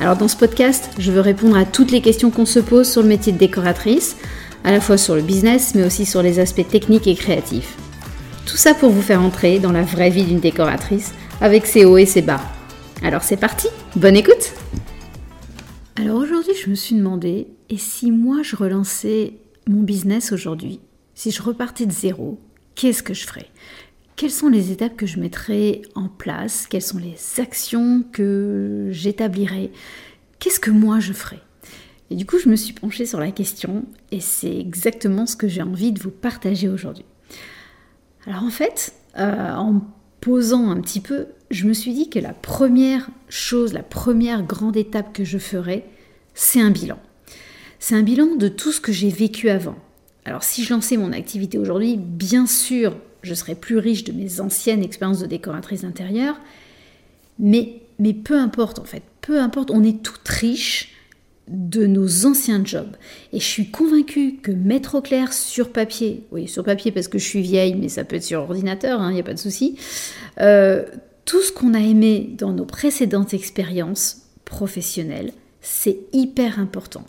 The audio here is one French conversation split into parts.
Alors dans ce podcast, je veux répondre à toutes les questions qu'on se pose sur le métier de décoratrice, à la fois sur le business, mais aussi sur les aspects techniques et créatifs. Tout ça pour vous faire entrer dans la vraie vie d'une décoratrice, avec ses hauts et ses bas. Alors c'est parti, bonne écoute Alors aujourd'hui je me suis demandé, et si moi je relançais mon business aujourd'hui, si je repartais de zéro, qu'est-ce que je ferais? Quelles sont les étapes que je mettrai en place? Quelles sont les actions que j'établirai? Qu'est-ce que moi je ferai? Et du coup, je me suis penchée sur la question et c'est exactement ce que j'ai envie de vous partager aujourd'hui. Alors en fait, euh, en posant un petit peu, je me suis dit que la première chose, la première grande étape que je ferai, c'est un bilan. C'est un bilan de tout ce que j'ai vécu avant. Alors si je lançais mon activité aujourd'hui, bien sûr, je serai plus riche de mes anciennes expériences de décoratrice d'intérieur. Mais, mais peu importe en fait, peu importe, on est toutes riches de nos anciens jobs. Et je suis convaincue que mettre au clair sur papier, oui sur papier parce que je suis vieille, mais ça peut être sur ordinateur, il hein, n'y a pas de souci, euh, tout ce qu'on a aimé dans nos précédentes expériences professionnelles, c'est hyper important.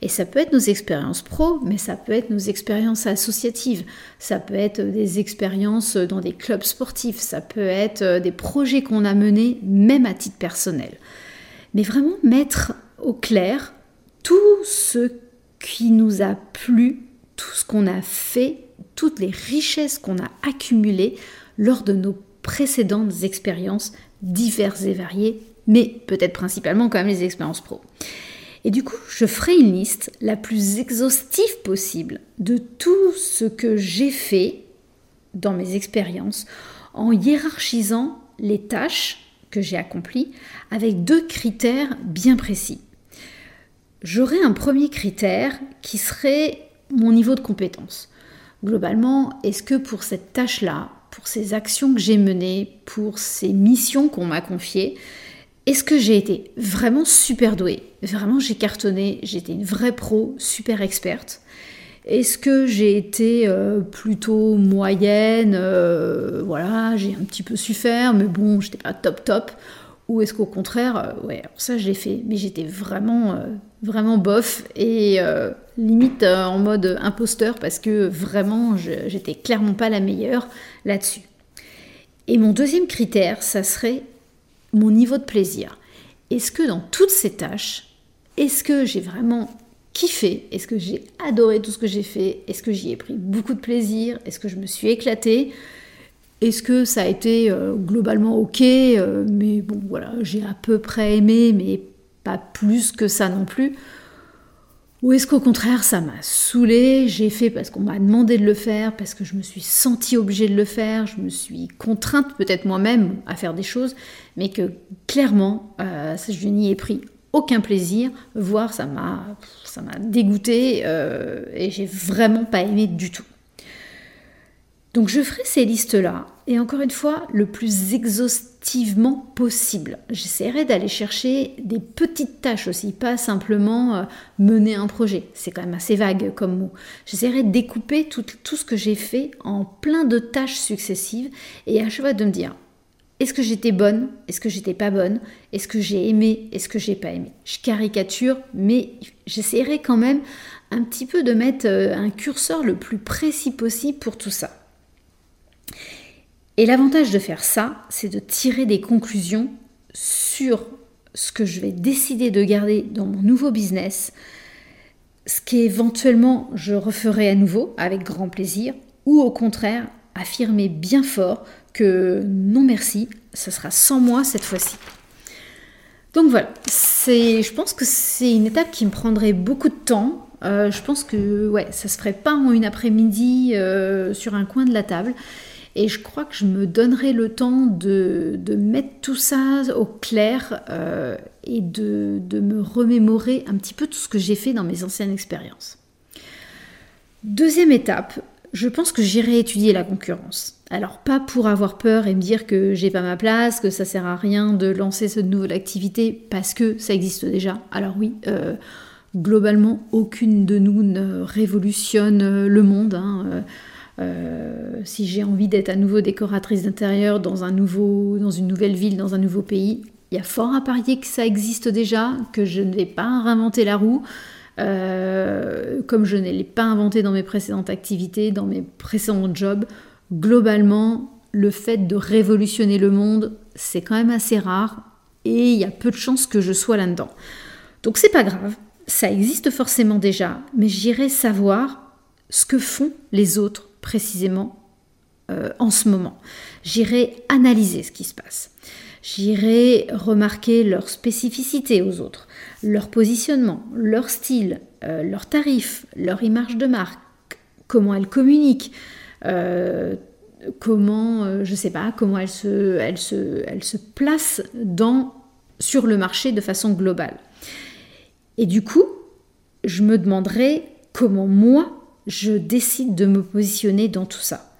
Et ça peut être nos expériences pro, mais ça peut être nos expériences associatives, ça peut être des expériences dans des clubs sportifs, ça peut être euh, des projets qu'on a menés, même à titre personnel. Mais vraiment mettre au clair tout ce qui nous a plu, tout ce qu'on a fait, toutes les richesses qu'on a accumulées lors de nos précédentes expériences diverses et variées mais peut-être principalement quand même les expériences pro. Et du coup, je ferai une liste la plus exhaustive possible de tout ce que j'ai fait dans mes expériences en hiérarchisant les tâches que j'ai accomplies avec deux critères bien précis. J'aurai un premier critère qui serait mon niveau de compétence. Globalement, est-ce que pour cette tâche-là, pour ces actions que j'ai menées, pour ces missions qu'on m'a confiées, est-ce que j'ai été vraiment super douée? Vraiment, j'ai cartonné, j'étais une vraie pro, super experte. Est-ce que j'ai été euh, plutôt moyenne? Euh, Voilà, j'ai un petit peu su faire, mais bon, j'étais pas top top. Ou est-ce qu'au contraire, euh, ouais, ça je l'ai fait, mais j'étais vraiment, vraiment bof et limite en mode imposteur parce que vraiment, j'étais clairement pas la meilleure là-dessus. Et mon deuxième critère, ça serait mon niveau de plaisir. Est-ce que dans toutes ces tâches, est-ce que j'ai vraiment kiffé? Est-ce que j'ai adoré tout ce que j'ai fait? Est-ce que j'y ai pris beaucoup de plaisir? Est-ce que je me suis éclatée? Est-ce que ça a été euh, globalement ok? Euh, Mais bon, voilà, j'ai à peu près aimé, mais pas plus que ça non plus. Ou est-ce qu'au contraire, ça m'a saoulé, j'ai fait parce qu'on m'a demandé de le faire, parce que je me suis sentie obligée de le faire, je me suis contrainte peut-être moi-même à faire des choses, mais que clairement, euh, je n'y ai pris aucun plaisir, voire ça m'a ça m'a dégoûté euh, et j'ai vraiment pas aimé du tout. Donc je ferai ces listes-là, et encore une fois, le plus possible. J'essaierai d'aller chercher des petites tâches aussi, pas simplement euh, mener un projet. C'est quand même assez vague comme mot. J'essaierai de découper tout, tout ce que j'ai fait en plein de tâches successives, et à chaque fois de me dire, est-ce que j'étais bonne? Est-ce que j'étais pas bonne? Est-ce que j'ai aimé? Est-ce que j'ai pas aimé? Je caricature, mais j'essaierai quand même un petit peu de mettre euh, un curseur le plus précis possible pour tout ça. Et l'avantage de faire ça, c'est de tirer des conclusions sur ce que je vais décider de garder dans mon nouveau business, ce qu'éventuellement je referai à nouveau avec grand plaisir, ou au contraire affirmer bien fort que non merci, ce sera sans moi cette fois-ci. Donc voilà, je pense que c'est une étape qui me prendrait beaucoup de temps. Euh, je pense que ouais, ça se ferait pas en une après-midi euh, sur un coin de la table. Et je crois que je me donnerai le temps de, mettre tout ça au clair euh, et de, me remémorer un petit peu tout ce que j'ai fait dans mes anciennes expériences. Deuxième étape, je pense que j'irai étudier la concurrence. Alors pas pour avoir peur et me dire que j'ai pas ma place, que ça sert à rien de lancer cette nouvelle activité parce que ça existe déjà. Alors oui, euh, globalement aucune de nous ne révolutionne le monde. Hein. Euh, si j'ai envie d'être à nouveau décoratrice d'intérieur dans un dans une nouvelle ville, dans un nouveau pays, il y a fort à parier que ça existe déjà, que je ne vais pas réinventer la roue. Euh, comme je ne l'ai pas inventé dans mes précédentes activités, dans mes précédents jobs, globalement, le fait de révolutionner le monde, c'est quand même assez rare et il y a peu de chances que je sois là-dedans. Donc c'est pas grave, ça existe forcément déjà, mais j'irai savoir ce que font les autres précisément euh, en ce moment. J'irai analyser ce qui se passe. J'irai remarquer leurs spécificités aux autres, leur positionnement, leur style, euh, leurs tarifs, leur image de marque, comment elles communiquent, euh, comment, euh, je sais pas, comment elles se, elles se, elles se placent dans, sur le marché de façon globale. Et du coup, je me demanderai comment moi, je décide de me positionner dans tout ça.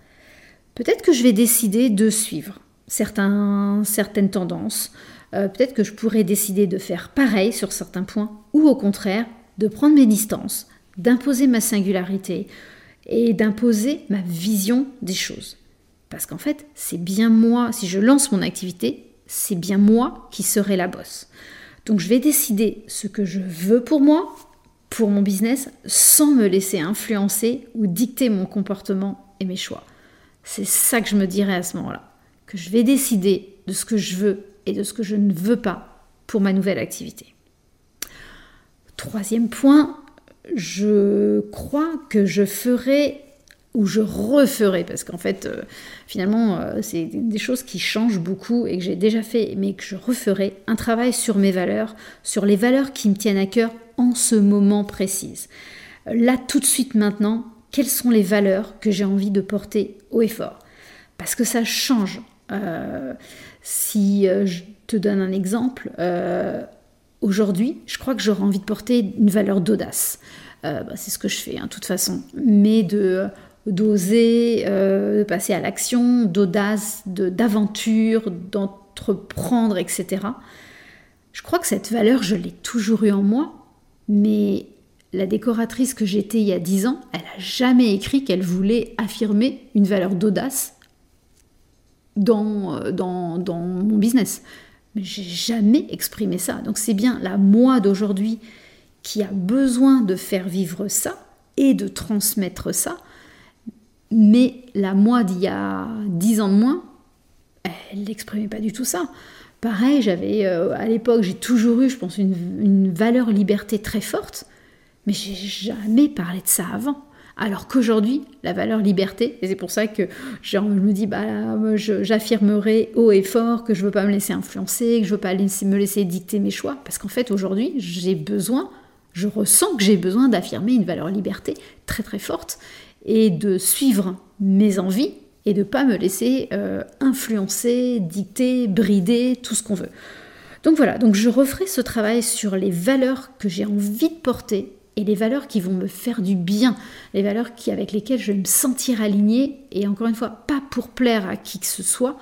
Peut-être que je vais décider de suivre certaines tendances. Euh, peut-être que je pourrais décider de faire pareil sur certains points, ou au contraire, de prendre mes distances, d'imposer ma singularité et d'imposer ma vision des choses. Parce qu'en fait, c'est bien moi, si je lance mon activité, c'est bien moi qui serai la bosse. Donc je vais décider ce que je veux pour moi, pour mon business, sans me laisser influencer ou dicter mon comportement et mes choix. C'est ça que je me dirais à ce moment-là que je vais décider de ce que je veux et de ce que je ne veux pas pour ma nouvelle activité. Troisième point, je crois que je ferai ou je referai, parce qu'en fait, euh, finalement, euh, c'est des choses qui changent beaucoup et que j'ai déjà fait, mais que je referai un travail sur mes valeurs, sur les valeurs qui me tiennent à cœur en ce moment précis. Là, tout de suite maintenant, quelles sont les valeurs que j'ai envie de porter haut et fort Parce que ça change euh, si euh, je te donne un exemple, euh, aujourd'hui, je crois que j'aurais envie de porter une valeur d'audace. Bah, c'est ce que je fais, hein, de toute façon. Mais de d'oser, de passer à l'action, d'audace, d'aventure, d'entreprendre, etc. Je crois que cette valeur, je l'ai toujours eue en moi, mais la décoratrice que j'étais il y a dix ans, elle n'a jamais écrit qu'elle voulait affirmer une valeur d'audace dans, euh, dans, dans mon business. Mais j'ai jamais exprimé ça. Donc c'est bien la moi d'aujourd'hui qui a besoin de faire vivre ça et de transmettre ça. Mais la moi d'il y a dix ans de moins, elle n'exprimait pas du tout ça. Pareil, j'avais euh, à l'époque, j'ai toujours eu, je pense, une, valeur liberté très forte, mais j'ai jamais parlé de ça avant. Alors qu'aujourd'hui, la valeur liberté, et c'est pour ça que je me dis, bah, j'affirmerai haut et fort que je ne veux pas me laisser influencer, que je veux pas me laisser dicter mes choix, parce qu'en fait, aujourd'hui, j'ai besoin, je ressens que j'ai besoin d'affirmer une valeur liberté très très forte et de suivre mes envies et de ne pas me laisser euh, influencer, dicter, brider, tout ce qu'on veut. Donc voilà, donc je referai ce travail sur les valeurs que j'ai envie de porter et les valeurs qui vont me faire du bien, les valeurs qui, avec lesquelles je vais me sentir alignée, et encore une fois, pas pour plaire à qui que ce soit,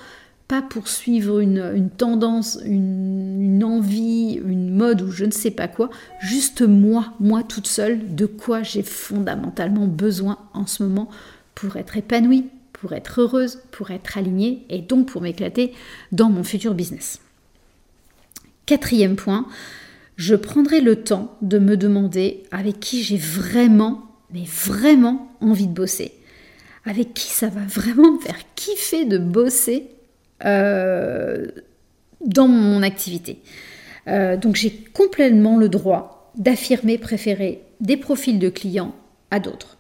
pas pour suivre une, tendance, une, une, envie, une mode ou je ne sais pas quoi, juste moi, moi toute seule, de quoi j'ai fondamentalement besoin en ce moment pour être épanouie, pour être heureuse, pour être alignée et donc pour m'éclater dans mon futur business. Quatrième point, je prendrai le temps de me demander avec qui j'ai vraiment, mais vraiment envie de bosser. Avec qui ça va vraiment me faire kiffer de bosser euh, dans mon activité. Euh, donc j'ai complètement le droit d'affirmer préférer des profils de clients à d'autres.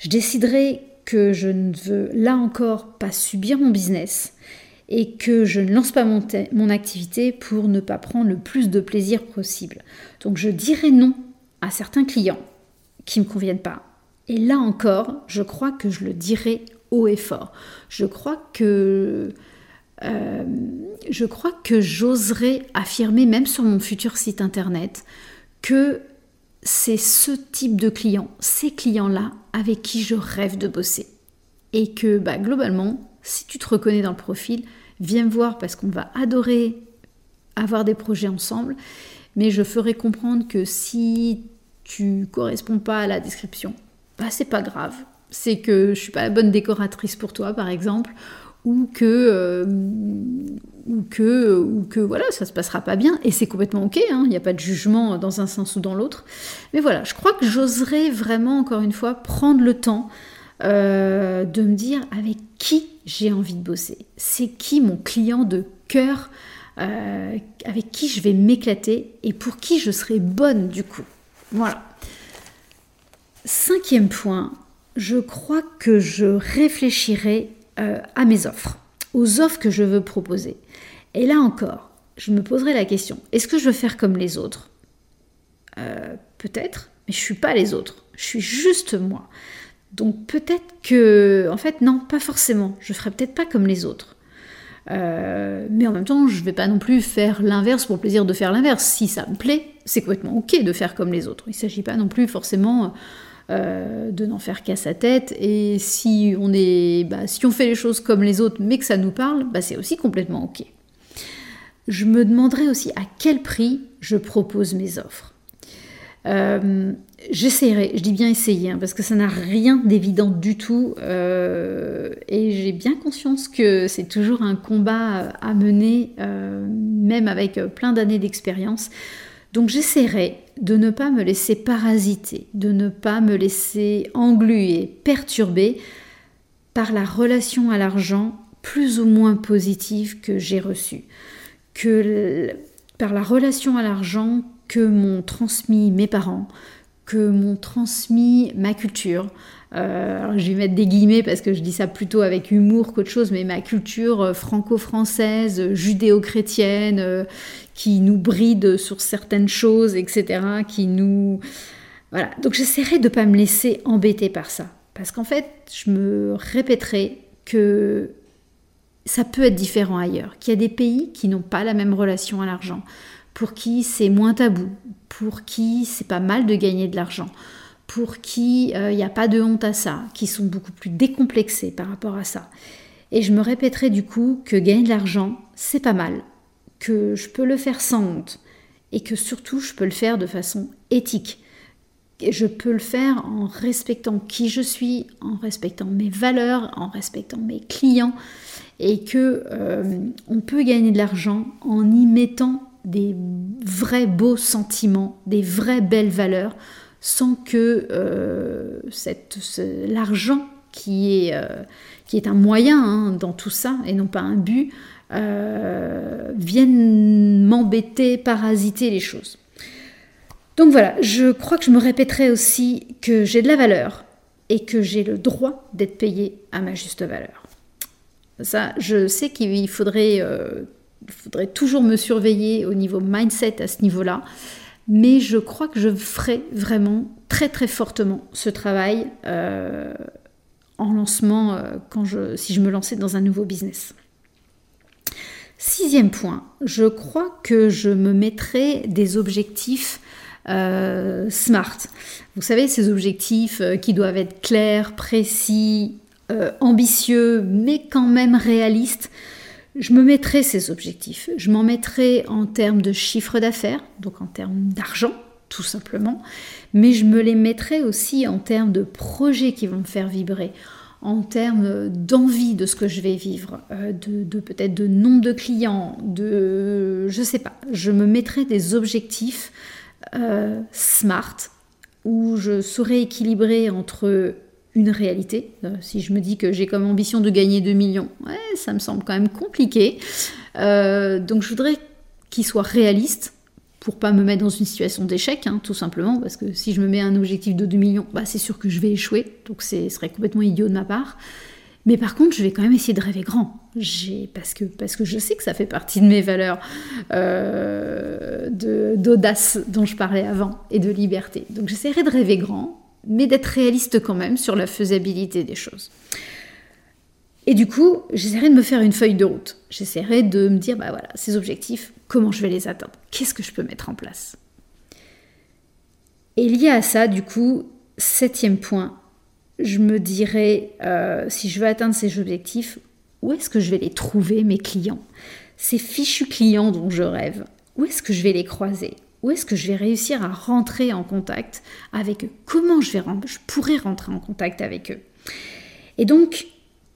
Je déciderai que je ne veux là encore pas subir mon business et que je ne lance pas mon, activité pour ne pas prendre le plus de plaisir possible. Donc je dirai non à certains clients qui ne me conviennent pas. Et là encore, je crois que je le dirai haut et fort. Je crois que je crois que j'oserais affirmer, même sur mon futur site internet, que c'est ce type de client, ces clients-là, avec qui je rêve de bosser. Et que bah, globalement, si tu te reconnais dans le profil, viens me voir parce qu'on va adorer avoir des projets ensemble. Mais je ferai comprendre que si tu corresponds pas à la description, bah c'est pas grave. C'est que je suis pas la bonne décoratrice pour toi, par exemple, ou que, euh, ou que, ou que voilà, ça se passera pas bien, et c'est complètement ok, hein. il n'y a pas de jugement dans un sens ou dans l'autre. Mais voilà, je crois que j'oserais vraiment, encore une fois, prendre le temps euh, de me dire avec qui j'ai envie de bosser? C'est qui mon client de cœur, euh, avec qui je vais m'éclater et pour qui je serai bonne du coup? Voilà. Cinquième point, je crois que je réfléchirai euh, à mes offres, aux offres que je veux proposer. Et là encore, je me poserai la question, est-ce que je veux faire comme les autres? Euh, Peut-être, mais je suis pas les autres, je suis juste moi. Donc peut-être que, en fait, non, pas forcément. Je ferai peut-être pas comme les autres. Euh, mais en même temps, je vais pas non plus faire l'inverse pour le plaisir de faire l'inverse. Si ça me plaît, c'est complètement ok de faire comme les autres. Il s'agit pas non plus forcément euh, de n'en faire qu'à sa tête. Et si on, est, bah, si on fait les choses comme les autres, mais que ça nous parle, bah, c'est aussi complètement OK. Je me demanderai aussi à quel prix je propose mes offres. Euh, j'essaierai, je dis bien essayer, hein, parce que ça n'a rien d'évident du tout. Euh, et j'ai bien conscience que c'est toujours un combat à mener, même avec plein d'années d'expérience. Donc j'essaierai de ne pas me laisser parasiter, de ne pas me laisser engluer, perturber par la relation à l'argent plus ou moins positive que j'ai reçue, que par la relation à l'argent que m'ont transmis mes parents, que m'ont transmis ma culture, alors je vais mettre des guillemets parce que je dis ça plutôt avec humour qu'autre chose, mais ma culture euh, franco-française, judéo-chrétienne, euh, qui nous bride sur certaines choses, etc., qui nous... Voilà, donc j'essaierai de ne pas me laisser embêter par ça. Parce qu'en fait, je me répéterai que ça peut être différent ailleurs, qu'il y a des pays qui n'ont pas la même relation à l'argent, pour qui c'est moins tabou, pour qui c'est pas mal de gagner de l'argent, pour qui il euh, n'y a pas de honte à ça, qui sont beaucoup plus décomplexés par rapport à ça. Et je me répéterai du coup que gagner de l'argent, c'est pas mal, que je peux le faire sans honte, et que surtout je peux le faire de façon éthique. Je peux le faire en respectant qui je suis, en respectant mes valeurs, en respectant mes clients, et que euh, on peut gagner de l'argent en y mettant des vrais beaux sentiments, des vraies belles valeurs, sans que euh, l'argent qui est, euh, qui est un moyen hein, dans tout ça et non pas un but, euh, vienne m'embêter, parasiter les choses. Donc voilà, je crois que je me répéterai aussi que j'ai de la valeur et que j'ai le droit d'être payé à ma juste valeur. Ça, je sais qu'il faudrait, faudrait toujours me surveiller au niveau mindset à ce niveau-là mais je crois que je ferai vraiment très très fortement ce travail euh, en lancement euh, quand je, si je me lançais dans un nouveau business. Sixième point, je crois que je me mettrai des objectifs euh, SMART. Vous savez, ces objectifs qui doivent être clairs, précis, ambitieux, mais quand même réalistes je me mettrai ces objectifs. Je m'en mettrai en termes de chiffre d'affaires, donc en termes d'argent, tout simplement, mais je me les mettrai aussi en termes de projets qui vont me faire vibrer, en termes d'envie de ce que je vais vivre, euh, de, peut-être de nombre de clients, de je sais pas. Je me mettrai des objectifs euh, smart où je saurai équilibrer entre une réalité. Euh, si je me dis que j'ai comme ambition de gagner 2 millions, ça me semble quand même compliqué. Euh, donc je voudrais qu'il soit réaliste pour pas me mettre dans une situation d'échec, hein, tout simplement, parce que si je me mets un objectif de 2 millions, bah, c'est sûr que je vais échouer, donc ce serait complètement idiot de ma part. Mais par contre, je vais quand même essayer de rêver grand, parce que, parce que je sais que ça fait partie de mes valeurs euh, d'audace dont je parlais avant, et de liberté. Donc j'essaierai de rêver grand, mais d'être réaliste quand même sur la faisabilité des choses. Et du coup, j'essaierai de me faire une feuille de route. J'essaierai de me dire, bah voilà, ces objectifs, comment je vais les atteindre? Qu'est-ce que je peux mettre en place? Et lié à ça, du coup, septième point, je me dirais, euh, si je veux atteindre ces objectifs, où est-ce que je vais les trouver, mes clients? Ces fichus clients dont je rêve, où est-ce que je vais les croiser? Où est-ce que je vais réussir à rentrer en contact avec eux? Comment je, vais, je pourrais rentrer en contact avec eux? Et donc,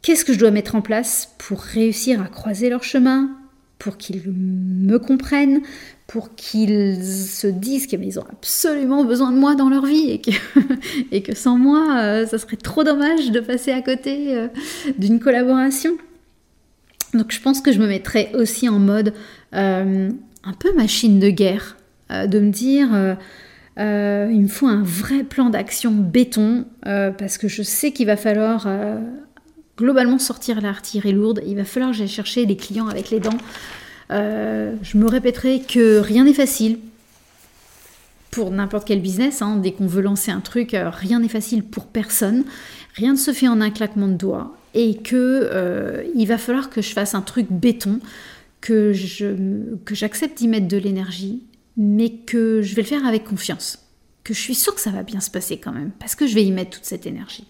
qu'est-ce que je dois mettre en place pour réussir à croiser leur chemin, pour qu'ils me comprennent, pour qu'ils se disent qu'ils ont absolument besoin de moi dans leur vie et que, et que sans moi, euh, ça serait trop dommage de passer à côté euh, d'une collaboration? Donc je pense que je me mettrais aussi en mode euh, un peu machine de guerre, de me dire... il me faut un vrai plan d'action béton parce que je sais qu'il va falloir globalement sortir l'artillerie lourde. Il va falloir que j'aille chercher des clients avec les dents. Euh, je me répéterai que rien n'est facile pour n'importe quel business. Hein. Dès qu'on veut lancer un truc, euh, rien n'est facile pour personne. Rien ne se fait en un claquement de doigts. Et que euh, il va falloir que je fasse un truc béton, que j'accepte d'y mettre de l'énergie, mais que je vais le faire avec confiance. Que je suis sûre que ça va bien se passer quand même, parce que je vais y mettre toute cette énergie.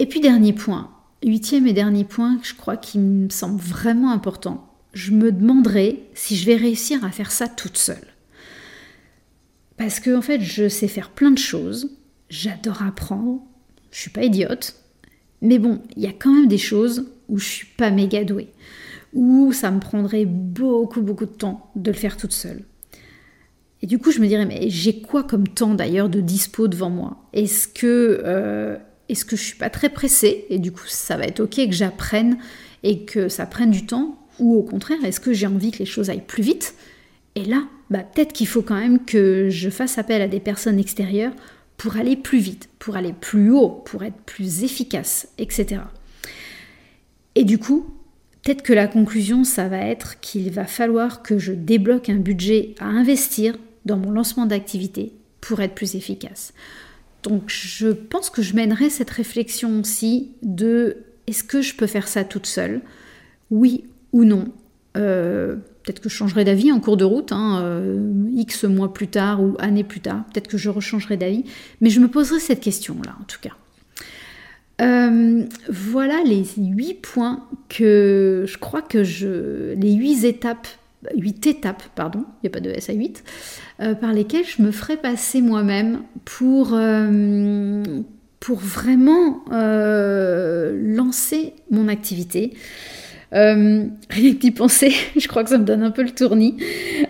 Et puis dernier point, huitième et dernier point, je crois qui me semble vraiment important. Je me demanderai si je vais réussir à faire ça toute seule. Parce que en fait, je sais faire plein de choses, j'adore apprendre, je suis pas idiote, mais bon, il y a quand même des choses où je suis pas méga douée, où ça me prendrait beaucoup beaucoup de temps de le faire toute seule. Et du coup, je me dirais, mais j'ai quoi comme temps d'ailleurs de dispo devant moi? Est-ce que euh, est-ce que je suis pas très pressée? Et du coup ça va être ok que j'apprenne et que ça prenne du temps? Ou au contraire est-ce que j'ai envie que les choses aillent plus vite? Et là bah, peut-être qu'il faut quand même que je fasse appel à des personnes extérieures pour aller plus vite, pour aller plus haut, pour être plus efficace, etc. Et du coup, peut-être que la conclusion, ça va être qu'il va falloir que je débloque un budget à investir dans mon lancement d'activité pour être plus efficace. Donc je pense que je mènerai cette réflexion aussi de est-ce que je peux faire ça toute seule? Oui ou non? Euh, Peut-être que je changerai d'avis en cours de route, hein, euh, X mois plus tard ou années plus tard. Peut-être que je rechangerai d'avis. Mais je me poserai cette question-là, en tout cas. Euh, voilà les huit points que je crois que je. les huit étapes, huit étapes, pardon, il n'y a pas de S à 8, euh, par lesquels je me ferai passer moi-même pour, euh, pour vraiment lancer mon activité. Rien que d'y penser, je crois que ça me donne un peu le tournis,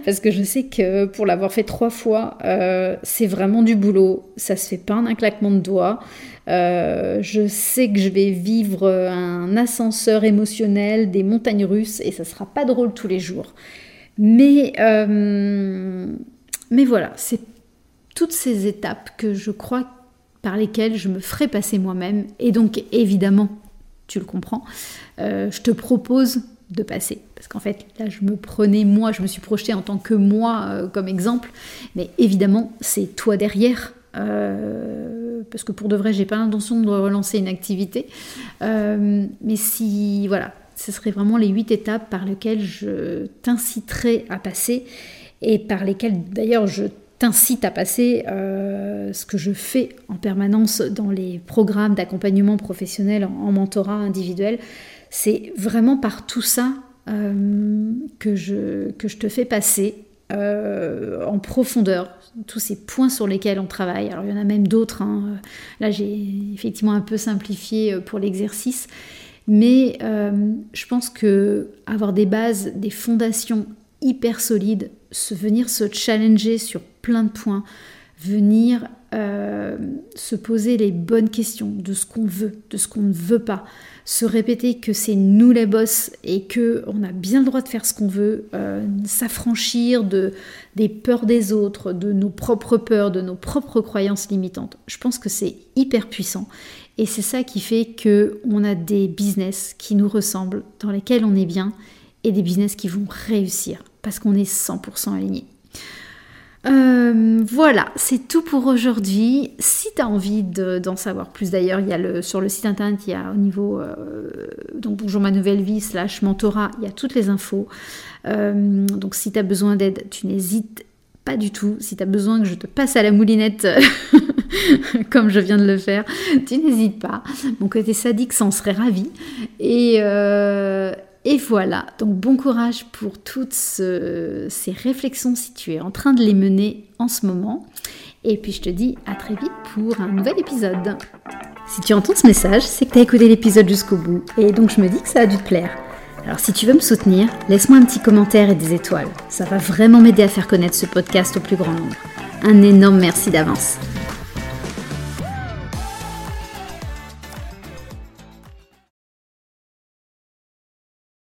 parce que je sais que pour l'avoir fait trois fois, c'est vraiment du boulot, ça se fait pas en un claquement de doigts. je sais que je vais vivre un ascenseur émotionnel, des montagnes russes, et ça sera pas drôle tous les jours. Mais mais voilà, c'est toutes ces étapes que je crois par lesquelles je me ferai passer moi-même. Et donc, évidemment, tu le comprends, euh, je te propose de passer. Parce qu'en fait, là, je me prenais moi, je me suis projetée en tant que moi euh, comme exemple. Mais évidemment, c'est toi derrière. Euh, parce que pour de vrai, j'ai pas l'intention de relancer une activité. mais si, voilà, ce serait vraiment les huit étapes par lesquelles je t'inciterai à passer et par lesquels d'ailleurs je t'incite à passer euh, ce que je fais en permanence dans les programmes d'accompagnement professionnel en, mentorat individuel. C'est vraiment par tout ça euh, que, je, que je te fais passer euh, en profondeur tous ces points sur lesquels on travaille. Alors il y en a même d'autres. Hein. Là j'ai effectivement un peu simplifié pour l'exercice. Mais je pense que avoir des bases, des fondations hyper solides se, venir se challenger sur plein de points, venir euh, se poser les bonnes questions de ce qu'on veut, de ce qu'on ne veut pas, se répéter que c'est nous les boss et que on a bien le droit de faire ce qu'on veut, euh, s'affranchir de des peurs des autres, de nos propres peurs, de nos propres croyances limitantes. Je pense que c'est hyper puissant et c'est ça qui fait que on a des business qui nous ressemblent, dans lesquels on est bien et des business qui vont réussir parce qu'on est 100% aligné. Euh, voilà, c'est tout pour aujourd'hui. Si tu as envie d'en savoir plus d'ailleurs, il y a le, sur le site internet, il y a au niveau euh, donc bonjour ma nouvelle vie slash mentorat, il y a toutes les infos. Euh, donc si tu as besoin d'aide, tu n'hésites pas du tout. Si tu as besoin que je te passe à la moulinette comme je viens de le faire, tu n'hésites pas. Mon côté sadique s'en serait ravi. Et, et voilà, donc bon courage pour toutes ces réflexions si tu es en train de les mener en ce moment. Et puis je te dis à très vite pour un nouvel épisode. Si tu entends ce message, c'est que tu as écouté l'épisode jusqu'au bout. Et donc je me dis que ça a dû te plaire. Alors si tu veux me soutenir, laisse-moi un petit commentaire et des étoiles. Ça va vraiment m'aider à faire connaître ce podcast au plus grand nombre. Un énorme merci d'avance.